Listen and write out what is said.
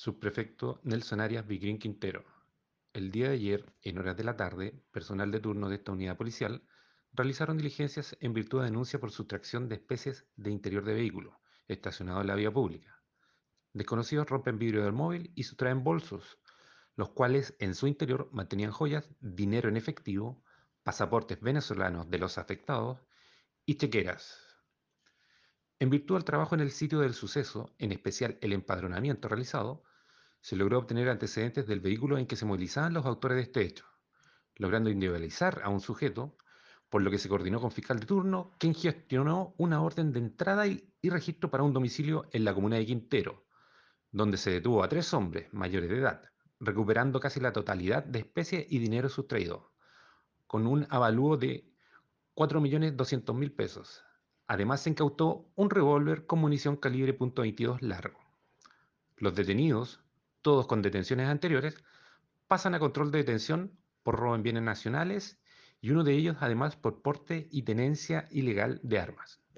Subprefecto Nelson Arias Vigrín Quintero. El día de ayer, en horas de la tarde, personal de turno de esta unidad policial realizaron diligencias en virtud de denuncia por sustracción de especies de interior de vehículo estacionado en la vía pública. Desconocidos rompen vidrio del móvil y sustraen bolsos, los cuales en su interior mantenían joyas, dinero en efectivo, pasaportes venezolanos de los afectados y chequeras. En virtud del trabajo en el sitio del suceso, en especial el empadronamiento realizado, se logró obtener antecedentes del vehículo en que se movilizaban los autores de este hecho, logrando individualizar a un sujeto, por lo que se coordinó con fiscal de turno, quien gestionó una orden de entrada y, y registro para un domicilio en la comuna de Quintero, donde se detuvo a tres hombres mayores de edad, recuperando casi la totalidad de especies y dinero sustraído, con un avalúo de 4.200.000 pesos. Además se incautó un revólver con munición calibre .22 largo. Los detenidos, todos con detenciones anteriores, pasan a control de detención por robo en bienes nacionales y uno de ellos además por porte y tenencia ilegal de armas.